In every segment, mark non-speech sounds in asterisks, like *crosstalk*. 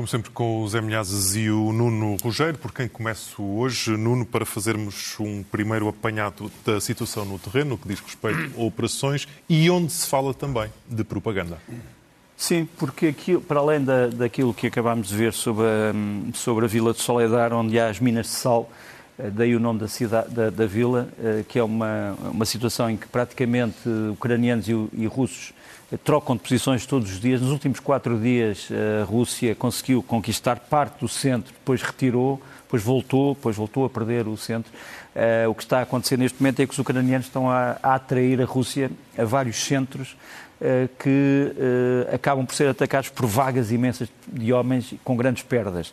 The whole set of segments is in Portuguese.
Como sempre, com o Zé Milhazes e o Nuno Rogério, por quem começo hoje, Nuno, para fazermos um primeiro apanhado da situação no terreno, no que diz respeito a operações e onde se fala também de propaganda. Sim, porque para além da, daquilo que acabámos de ver sobre a, sobre a Vila de Soledar, onde há as minas de sal, eh, daí o nome da, cidade, da, da vila, eh, que é uma, uma situação em que praticamente ucranianos e, e russos trocam de posições todos os dias. Nos últimos quatro dias, a Rússia conseguiu conquistar parte do centro, depois retirou, depois voltou, depois voltou a perder o centro. Uh, o que está a acontecer neste momento é que os ucranianos estão a, a atrair a Rússia a vários centros uh, que uh, acabam por ser atacados por vagas imensas de homens com grandes perdas.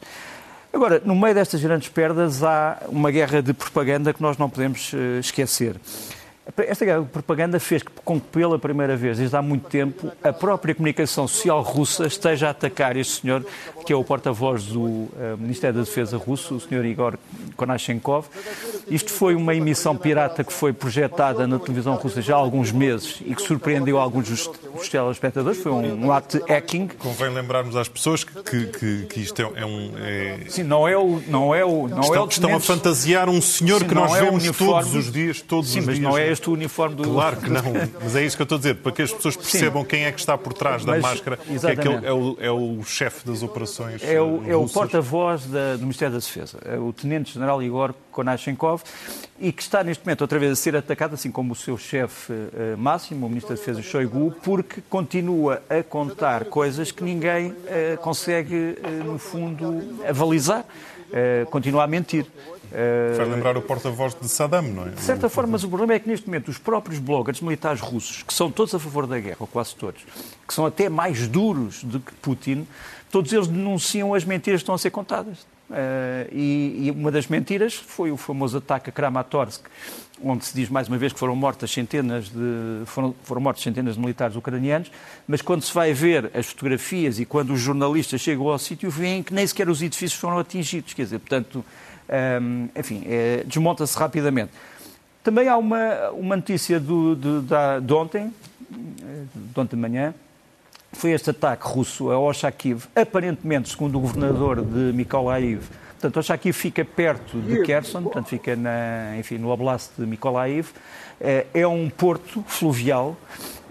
Agora, no meio destas grandes perdas, há uma guerra de propaganda que nós não podemos esquecer. Esta propaganda fez com que, pela primeira vez, desde há muito tempo, a própria comunicação social russa esteja a atacar este senhor, que é o porta-voz do uh, Ministério da Defesa russo, o senhor Igor Konashenkov. Isto foi uma emissão pirata que foi projetada na televisão russa já há alguns meses e que surpreendeu alguns dos, dos telespectadores. Foi um, um ato de hacking. Convém lembrarmos às pessoas que, que, que isto é, é um. É... Sim, não é o. Não é o não estão, é o estão a fantasiar um senhor Sim, que nós é vemos todos os dias. Todos Sim, os mas dias. não é este o uniforme do. Claro que não, mas é isso que eu estou a dizer, para que as pessoas percebam Sim. quem é que está por trás da mas, máscara, que é, que é, o, é o chefe das operações. É o, é o porta-voz do Ministério da Defesa, é o Tenente-General Igor Konashenkov, e que está neste momento outra vez a ser atacado, assim como o seu chefe uh, máximo, o Ministro da Defesa Shoigu, porque continua a contar coisas que ninguém uh, consegue, uh, no fundo, avalizar. continua a mentir. Vai lembrar o porta-voz de Saddam, não é? De certa forma, mas o problema é que neste momento os próprios bloggers militares russos, que são todos a favor da guerra, ou quase todos, que são até mais duros do que Putin, todos eles denunciam as mentiras que estão a ser contadas. Uh, e, e, uma das mentiras foi o famoso ataque a Kramatorsk, onde se diz mais uma vez que foram mortas centenas de foram, foram mortos centenas de militares ucranianos, mas quando se vai ver as fotografias e quando os jornalistas chegam ao sítio, veem que nem sequer os edifícios foram atingidos, quer dizer, portanto, um, enfim, é, desmonta-se rapidamente. Também há uma, uma notícia do, de, de ontem, de ontem de manhã, foi este ataque russo a Oshakiv, aparentemente, segundo o governador de Mykolaiv, portanto, Oshakiv fica perto de Kherson, portanto, fica na, enfim, no oblast de Mykolaiv, é, é um porto fluvial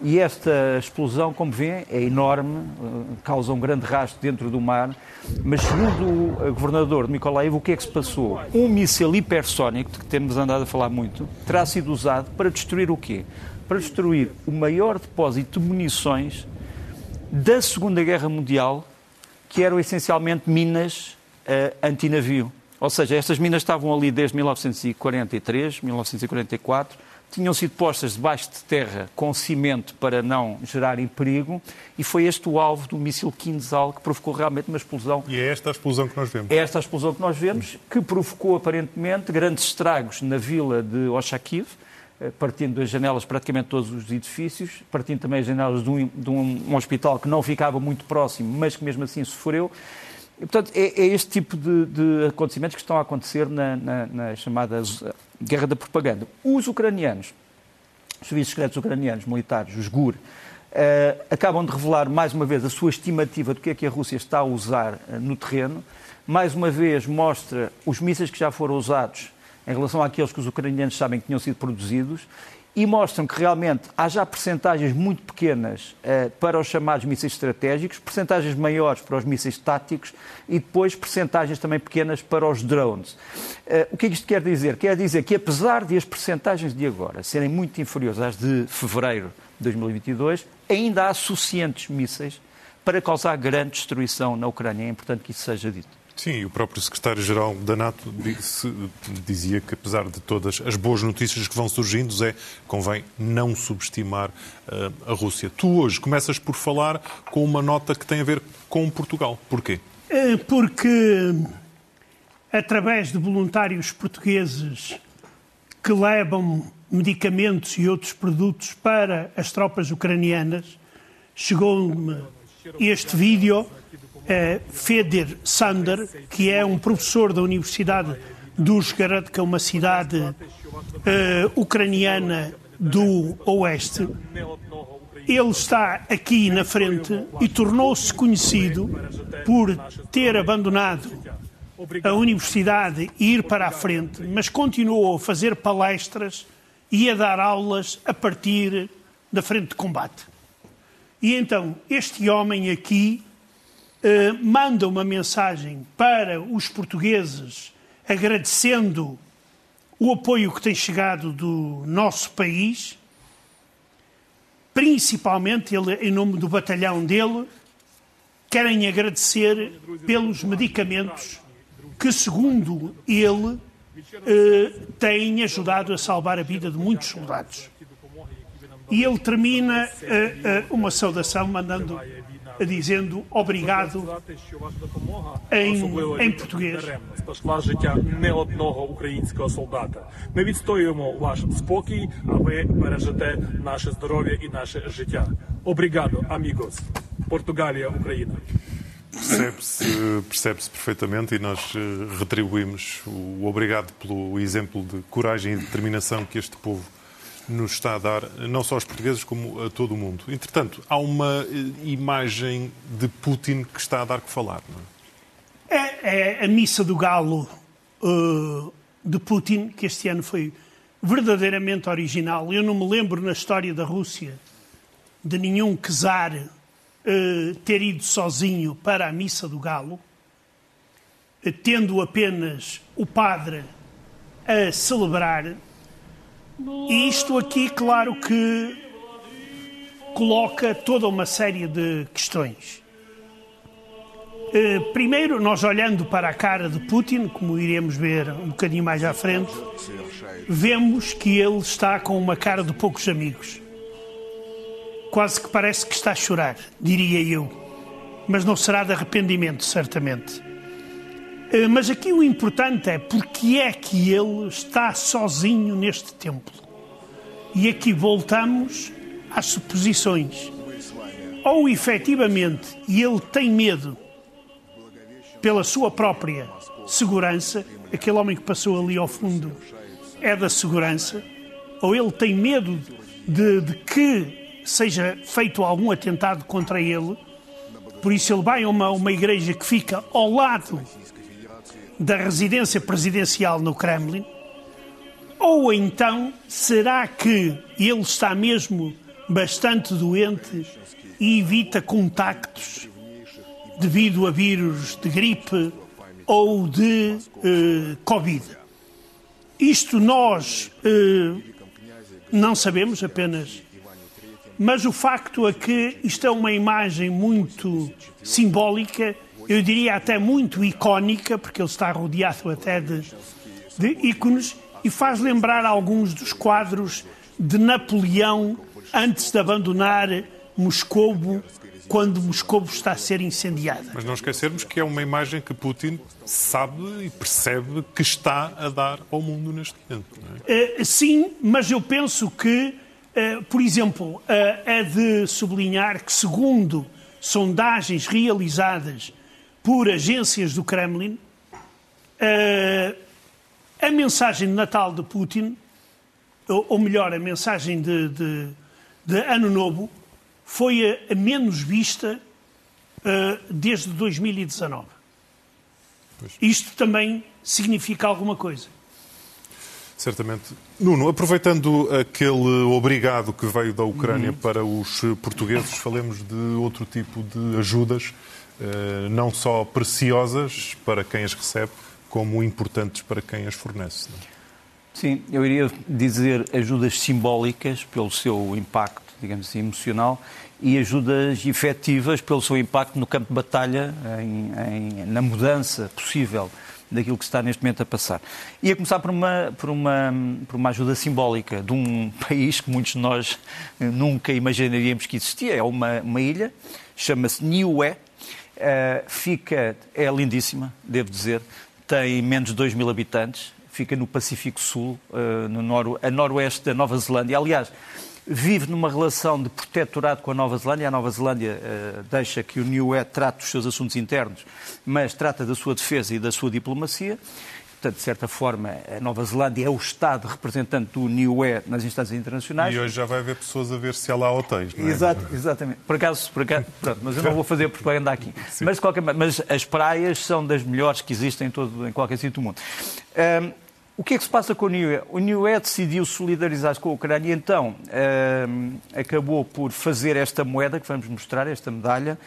e esta explosão, como vêem, é enorme, eh, causa um grande rastro dentro do mar, mas segundo o governador de Mykolaiv, o que é que se passou? Um míssil hipersónico, de que temos andado a falar muito, terá sido usado para destruir o quê? Para destruir o maior depósito de munições da Segunda Guerra Mundial, que eram essencialmente minas uh, antinavio. Ou seja, estas minas estavam ali desde 1943, 1944, tinham sido postas debaixo de terra com cimento para não gerarem perigo e foi este o alvo do míssil Kinzhal que provocou realmente uma explosão. E é esta a explosão que nós vemos? É esta a explosão que nós vemos, que provocou aparentemente grandes estragos na vila de Oshakiv, eh, partindo das janelas praticamente todos os edifícios, partindo também as janelas de um, de um, um hospital que não ficava muito próximo, mas que mesmo assim sofreu. E, portanto, é, é, este tipo de, de, acontecimentos que estão a acontecer na, na, na, chamada guerra da propaganda. Os ucranianos, os serviços secretos ucranianos, militares, os GUR, uh, acabam de revelar mais uma vez a sua estimativa do que é que a Rússia está a usar uh, no terreno. Mais uma vez mostra os mísseis que já foram usados em relação àqueles que os ucranianos sabem que tinham sido produzidos e mostram que realmente há já percentagens muito pequenas uh, para os chamados mísseis estratégicos, percentagens maiores para os mísseis táticos e depois percentagens também pequenas para os drones. Uh, o que é que isto quer dizer? Quer dizer que apesar de as percentagens de agora serem muito inferiores às de fevereiro de 2022, ainda há suficientes mísseis para causar grande destruição na Ucrânia. É importante que isso seja dito. Sim, o próprio secretário-geral da NATO disse, dizia que, apesar de todas as boas notícias que vão surgindo, Zé, convém não subestimar uh, a Rússia. Tu hoje começas por falar com uma nota que tem a ver com Portugal. Porquê? Eh, porque, através de voluntários portugueses que levam medicamentos e outros produtos para as tropas ucranianas, chegou-me este vídeo Feder Sander, que é um professor da Universidade de Uzhgorod, que é uma cidade uh, ucraniana do Oeste, ele está aqui na frente e tornou-se conhecido por ter abandonado a universidade e ir para a frente, mas continuou a fazer palestras e a dar aulas a partir da frente de combate. E então, este homem aqui eh, manda uma mensagem para os portugueses agradecendo o apoio que tem chegado do nosso país, principalmente ele, em nome do batalhão dele, querem agradecer pelos medicamentos que, segundo ele, eh, têm ajudado a salvar a vida de muitos soldados. E ele termina eh, eh, uma saudação mandando dizendo obrigado em, em português. Спасла життя не одного українського солдата. Ми відстоюємо ваш спокій, а ви бережете наше здоров'я і наше життя. Обригадо, amigos. Португалія, Україна. Percebe-se percebe perfeitamente e nós eh, retribuímos o obrigado pelo exemplo de coragem e determinação que este povo nos está a dar, não só aos portugueses, como a todo o mundo. Entretanto, há uma eh, imagem de Putin que está a dar que falar, não é? É, é a missa do galo uh, de Putin, que este ano foi verdadeiramente original. Eu não me lembro na história da Rússia de nenhum czar uh, ter ido sozinho para a missa do galo, tendo apenas o padre a celebrar e isto aqui, claro que coloca toda uma série de questões. Eh, primeiro, nós olhando para a cara de Putin, como iremos ver um bocadinho mais à frente, vemos que ele está com uma cara de poucos amigos. Quase que parece que está a chorar, diria eu. Mas não será de arrependimento, certamente. Eh, mas aqui o importante é porque é que ele está sozinho neste templo. E aqui voltamos às suposições. Ou efetivamente ele tem medo pela sua própria segurança, aquele homem que passou ali ao fundo é da segurança, ou ele tem medo de, de que seja feito algum atentado contra ele, por isso ele vai a uma, uma igreja que fica ao lado da residência presidencial no Kremlin? Ou então será que ele está mesmo bastante doente e evita contactos devido a vírus de gripe ou de uh, Covid? Isto nós uh, não sabemos apenas, mas o facto é que isto é uma imagem muito simbólica eu diria até muito icónica, porque ele está rodeado até de, de ícones, e faz lembrar alguns dos quadros de Napoleão antes de abandonar Moscovo, quando Moscovo está a ser incendiada. Mas não esquecermos que é uma imagem que Putin sabe e percebe que está a dar ao mundo neste momento. É? Uh, sim, mas eu penso que, uh, por exemplo, uh, é de sublinhar que, segundo sondagens realizadas por agências do Kremlin, uh, a mensagem de Natal de Putin, ou, melhor, a mensagem de, de, de Ano Novo, foi a, a menos vista uh, desde 2019. Pois. Isto também significa alguma coisa. Certamente. Nuno, aproveitando aquele obrigado que veio da Ucrânia uhum. para os portugueses, falemos de outro tipo de ajudas eh, não só preciosas para quem as recebe, como importantes para quem as fornece. É? Sim, eu iria dizer ajudas simbólicas pelo seu impacto, digamos assim, emocional e ajudas efetivas pelo seu impacto no campo de batalha, em, em, na mudança possível daquilo que está neste momento a passar. Ia começar por uma, por uma, por uma ajuda simbólica de um *laughs* país que muitos de nós nunca imaginaríamos que existia. É uma, uma ilha, chama-se Niue, fica, é lindíssima, devo dizer, tem menos de 2 mil habitantes, fica no Pacífico Sul, uh, no noro, a noroeste da Nova Zelândia. Aliás, vive numa relação de protetorado com a Nova Zelândia. A Nova Zelândia uh, deixa que o Niue trate dos seus assuntos internos, mas trata da sua defesa e da sua diplomacia. De certa forma, a Nova Zelândia é o Estado representante do NIUE nas instâncias internacionais. E hoje já vai haver pessoas a ver se há lá hotéis, não é? Exato, exatamente. Por acaso, por acaso pronto, mas eu não vou fazer propaganda aqui. Mas, qualquer, mas as praias são das melhores que existem em, todo, em qualquer sítio do mundo. Um, o que é que se passa com o NIUE? O NIUE decidiu solidarizar-se com a Ucrânia e então um, acabou por fazer esta moeda que vamos mostrar, esta medalha,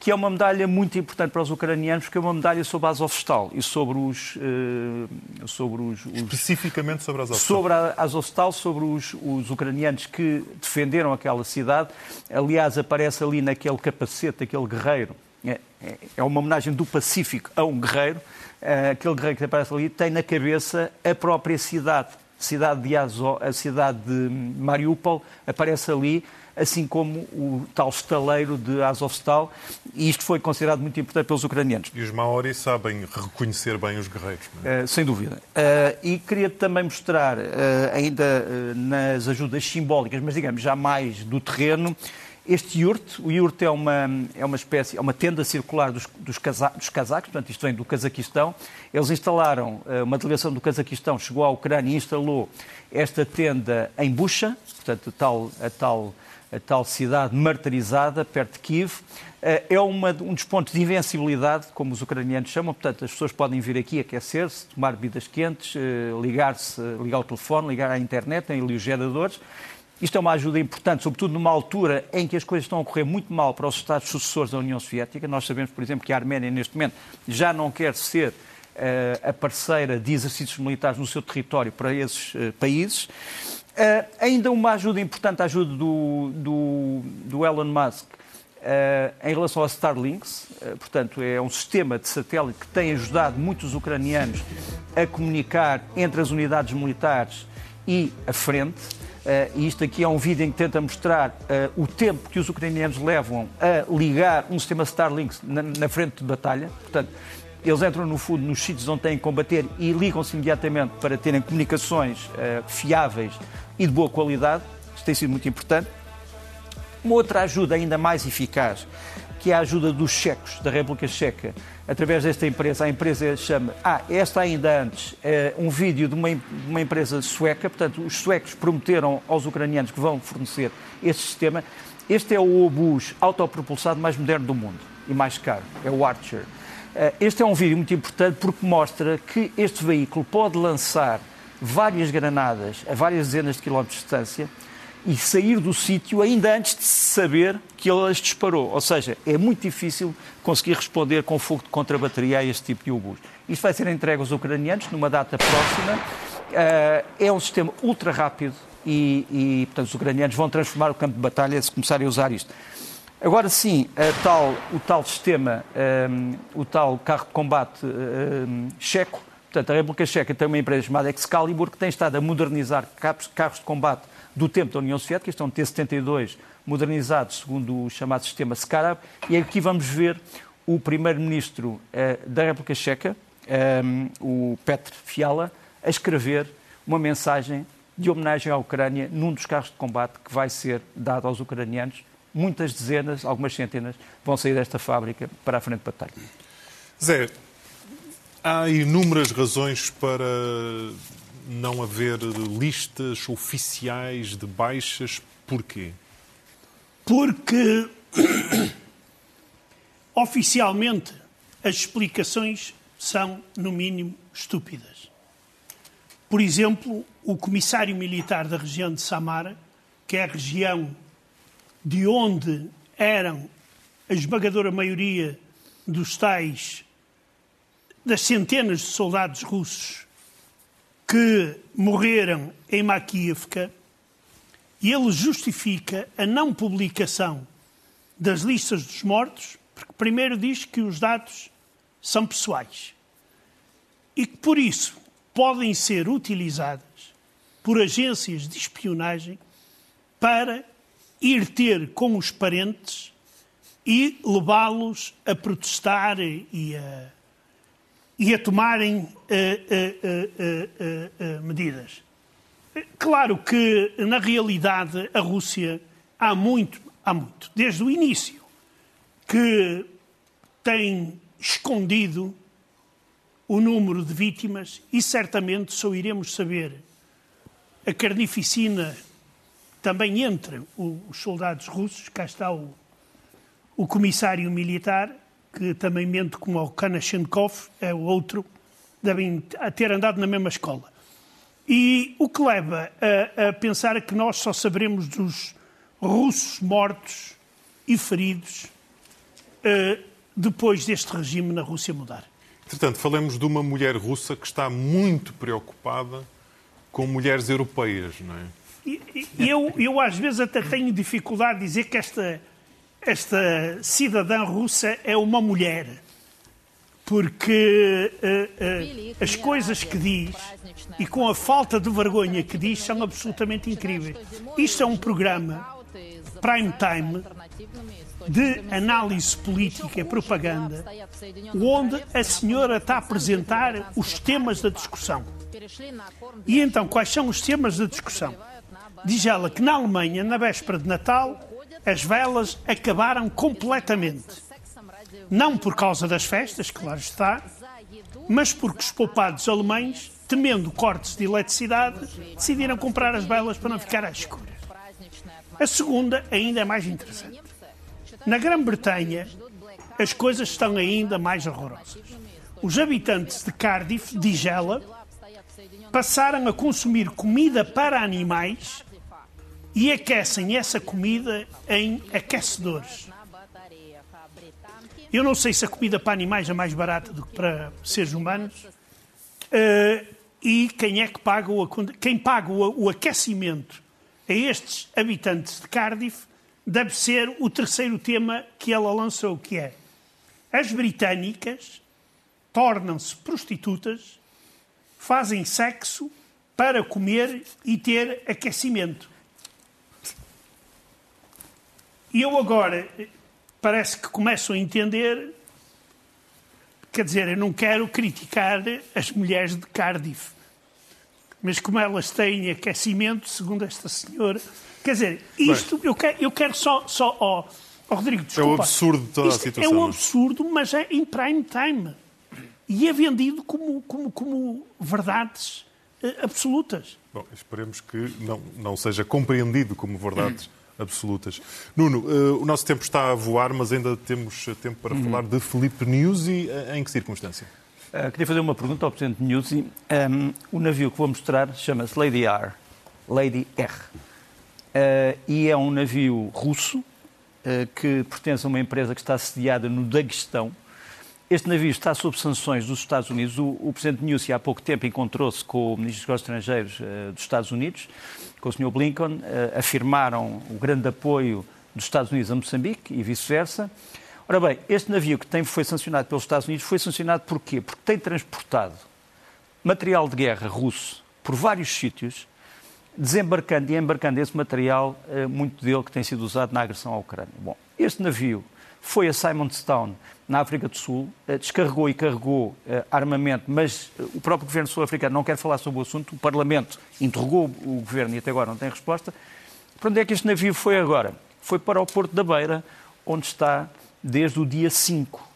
que é uma medalha muito importante para os ucranianos, porque é uma medalha sobre a Azovstal e sobre os... Uh, sobre os, os Especificamente sobre a Azovstal. Sobre a Azovstal, sobre os, os ucranianos que defenderam aquela cidade. Aliás, aparece ali naquele capacete, aquele guerreiro. É, é, é uma homenagem do Pacífico a um guerreiro. Uh, aquele guerreiro que aparece ali tem na cabeça a própria cidade. Cidade de Azo, a cidade de Mariupol aparece ali assim como o tal estaleiro de Azovstal, e isto foi considerado muito importante pelos ucranianos. E os maoris sabem reconhecer bem os guerreiros. É? Uh, sem dúvida. Uh, e queria também mostrar, uh, ainda nas ajudas simbólicas, mas digamos já mais do terreno, este yurt, o yurt é uma, é uma espécie, é uma tenda circular dos, dos, casa, dos casacos, portanto isto vem do Cazaquistão. Eles instalaram, uma delegação do Cazaquistão chegou à Ucrânia e instalou esta tenda em Bucha, portanto a tal, a tal a tal cidade martirizada, perto de Kiev. Eh, é uma, um dos pontos de invencibilidade, como os ucranianos chamam, portanto, as pessoas podem vir aqui aquecer-se, tomar bebidas quentes, eh, ligar-se, ligar o telefone, ligar à internet, têm ali os geradores. Isto é uma ajuda importante, sobretudo numa altura em que as coisas estão a correr muito mal para os Estados sucessores da União Soviética. Nós sabemos, por exemplo, que a Arménia, neste momento, já não quer ser uh, a parceira de exercícios militares no seu território para esses uh, países. Uh, ainda uma ajuda importante, a ajuda do, do, do Elon Musk uh, em relação aos Starlinks. Uh, portanto, é um sistema de satélite que tem ajudado muitos ucranianos a comunicar entre as unidades militares e a frente. E isto aqui é um vídeo em que tenta mostrar o tempo que os ucranianos levam a ligar um sistema Starlink na, na frente de batalha. Portanto, eles entram no fundo nos sítios onde têm que combater e ligam-se imediatamente para terem comunicações uh, fiáveis e de boa qualidade. Isto tem sido muito importante. Uma outra ajuda ainda mais eficaz, que é a ajuda dos checos, da República Checa, através desta empresa. A empresa chama. Ah, esta ainda antes, é um vídeo de uma, uma empresa sueca. Portanto, os suecos prometeram aos ucranianos que vão fornecer este sistema. Este é o obus autopropulsado mais moderno do mundo e mais caro. É o Archer. Eh, este é um vídeo muito importante porque mostra que este veículo pode lançar várias granadas a várias dezenas de quilómetros de distância e sair do sítio ainda antes de saber que ele as disparou. Ou seja, é muito difícil conseguir responder com fogo de contra-bateria a este tipo de obus. Isto vai ser entregue aos ucranianos numa data próxima. Eh, é um sistema ultra rápido e, e, portanto, os ucranianos vão transformar o campo de batalha se começarem a usar isto. Agora sim, tal, o tal sistema, um, o tal carro de combate um, checo, portanto, a República Checa tem uma empresa chamada Excalibur que tem estado a modernizar carros de combate do tempo da União Soviética, este é um T-72 modernizado segundo o chamado sistema Skarab, e aqui vamos ver o primeiro-ministro uh, da República Checa, um, o Petr Fiala, a escrever uma mensagem de homenagem à Ucrânia num dos carros de combate que vai ser dado aos ucranianos muitas dezenas, algumas centenas, vão sair desta fábrica para a frente de batalha. Zé, há inúmeras razões para não haver listas oficiais de baixas. Porquê? Porque *coughs* oficialmente as explicações são, no mínimo, estúpidas. Por exemplo, o comissário militar da região de Samara, que é a região de onde eram a esmagadora maioria dos tais, das centenas de soldados russos que morreram em Makiivka, e ele justifica a não publicação das listas dos mortos, porque primeiro diz que os dados são pessoais e que por isso podem ser utilizadas por agências de espionagem para ir ter com os parentes e levá-los a protestar e a, e a tomarem uh, medidas. Claro que, na realidade, a Rússia há muito, há muito, desde o início, que tem escondido o número de vítimas e certamente só iremos saber a carnificina também entre os soldados russos. Cá está o, o comissário militar, que também mente como o Kanashenkov, é o outro, devem ter andado na mesma escola. E o que leva a, a pensar que nós só saberemos dos russos mortos e feridos uh, depois deste regime na Rússia mudar. Entretanto, falemos de uma mulher russa que está muito preocupada com mulheres europeias, não é? Eu, eu às vezes até tenho dificuldade de dizer que esta, esta cidadã russa é uma mulher. Porque uh, uh, as coisas que diz e com a falta de vergonha que diz são absolutamente incríveis. Isto é um programa prime time de análise política e propaganda, onde a senhora está a apresentar os temas da discussão. E então, quais são os temas da discussão? Diz ela que na Alemanha, na véspera de Natal, as velas acabaram completamente. Não por causa das festas, claro está, mas porque os poupados alemães, temendo cortes de eletricidade, decidiram comprar as velas para não ficar às escuras. A segunda ainda é mais interessante. Na Grã-Bretanha, as coisas estão ainda mais horrorosas. Os habitantes de Cardiff, diz ela, passaram a consumir comida para animais e aquecem essa comida em aquecedores. Eu não sei se a comida para animais é mais barata do que para seres humanos. Uh, e quem é que paga o, quem paga o, o aquecimento a estes habitantes de Cardiff deve ser o terceiro tema que ela lançou, que é as britânicas tornam-se prostitutas, fazem sexo para comer e ter aquecimento. E eu agora parece que começo a entender, quer dizer, eu não quero criticar as mulheres de Cardiff, mas como elas têm aquecimento, segundo esta senhora, Quer dizer, isto, eu quero, eu quero só. só oh, oh, Rodrigo, desculpa. É um absurdo toda isto a situação. É um absurdo, mas é em prime time. E é vendido como, como, como verdades uh, absolutas. Bom, esperemos que não, não seja compreendido como verdades *clears throat* absolutas. Nuno, uh, o nosso tempo está a voar, mas ainda temos tempo para uhum. falar de Felipe Nuzzi. Uh, em que circunstância? Uh, queria fazer uma pergunta ao Presidente Nuzzi. Um, o navio que vou mostrar chama-se Lady R. Lady R. Uh, e é um navio russo uh, que pertence a uma empresa que está sediada no Daguestão. Este navio está sob sanções dos Estados Unidos. O, o Presidente Nussi há pouco tempo encontrou-se com o Ministro dos Negócios Estrangeiros uh, dos Estados Unidos, com o Sr. Blinken, afirmaram o grande apoio dos Estados Unidos a Moçambique e vice-versa. Ora bem, este navio que tem, foi sancionado pelos Estados Unidos foi sancionado por quê? Porque tem transportado material de guerra russo por vários sítios desembarcando e embarcando esse material, eh, muito dele que tem sido usado na agressão à Ucrânia. Bom, este navio foi a Simonstown, na África do Sul, eh, descarregou e carregou eh, armamento, mas o próprio governo sul-africano não quer falar sobre o assunto, o Parlamento interrogou o governo e até agora não tem resposta. Para onde é que este navio foi agora? Foi para o Porto da Beira, onde está desde o dia 5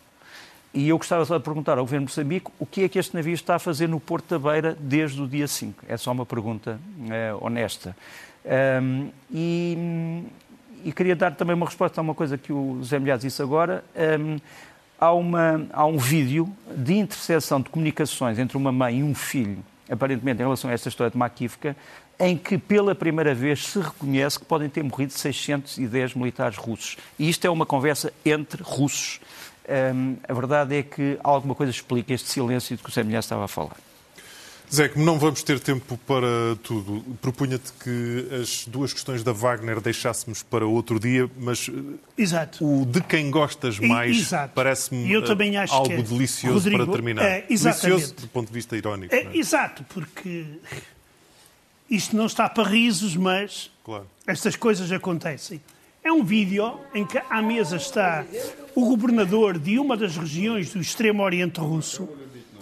e eu gostava só de perguntar ao Governo de Moçambique o que é que este navio está a fazer no Porto da Beira desde o dia 5. É só uma pergunta é, honesta. Um, e, e, queria dar também uma resposta a uma coisa que o José Milhares disse agora. Um, há, uma, há um vídeo de interseção de comunicações entre uma mãe e um filho, aparentemente em relação a esta história de Makivka, em que pela primeira vez se reconhece que podem ter morrido 610 militares russos. E isto é uma conversa entre russos. Um, a verdade é que alguma coisa explica este silêncio de que o Zé estava a falar. Zé, como não vamos ter tempo para tudo, propunha-te que as duas questões da Wagner deixássemos para outro dia, mas Exato. o de quem gostas mais parece-me algo que, delicioso Rodrigo, para terminar. É, delicioso do ponto de vista irónico. É, é? Exato, porque isto não está para risos, mas claro. estas coisas acontecem. É um vídeo em que à mesa está o governador de uma das regiões do extremo oriente russo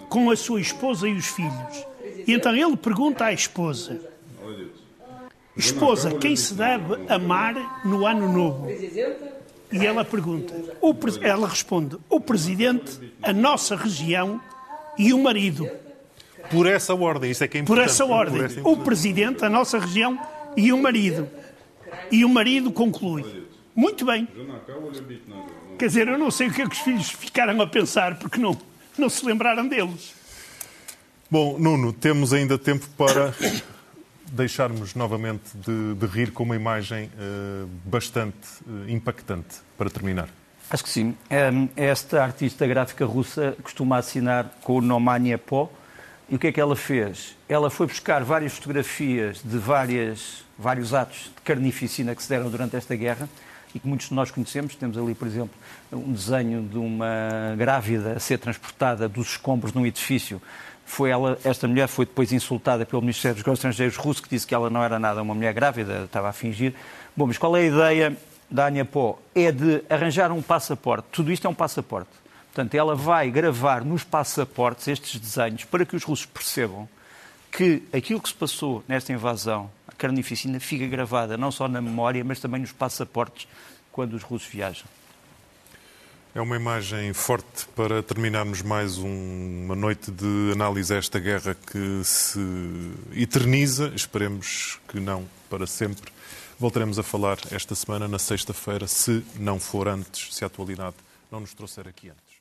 com a sua esposa e os filhos. E então ele pergunta à esposa: Esposa, quem se deve amar no ano novo? E ela pergunta, ela responde: O presidente, a nossa região e o marido. Por essa ordem, isso é que é Por importante. essa ordem. Por essa O presidente, a nossa região e o marido. E o marido conclui. Muito bem. Quer dizer, eu não sei o que é que os filhos ficaram a pensar porque não, não se lembraram deles. Bom, Nuno, temos ainda tempo para deixarmos novamente de, de rir com uma imagem eh, bastante eh, impactante para terminar. Acho que sim. Hum, Esta artista gráfica russa costuma assinar com o Nomania Po. E o que é que ela fez? Ela foi buscar várias fotografias de várias, vários atos de carnificina que se deram durante esta guerra e que muitos de nós conhecemos. Temos ali, por exemplo, um desenho de uma grávida a ser transportada dos escombros num edifício. Foi ela, esta mulher foi depois insultada pelo Ministério dos Negócios Estrangeiros russo, que disse que ela não era nada uma mulher grávida, estava a fingir. Bom, mas qual é a ideia da Ania Pó? É de arranjar um passaporte. Tudo isto é um passaporte. Portanto, ela vai gravar nos passaportes estes desenhos para que os russos percebam que aquilo que se passou nesta invasão, a carnificina, fica gravada não só na memória, mas também nos passaportes quando os russos viajam. É uma imagem forte para terminarmos mais um- uma noite de análise a esta guerra que se eterniza. Esperemos que não para sempre. Voltaremos a falar esta semana, na sexta-feira, se não for antes, se a atualidade não nos trouxer aqui antes.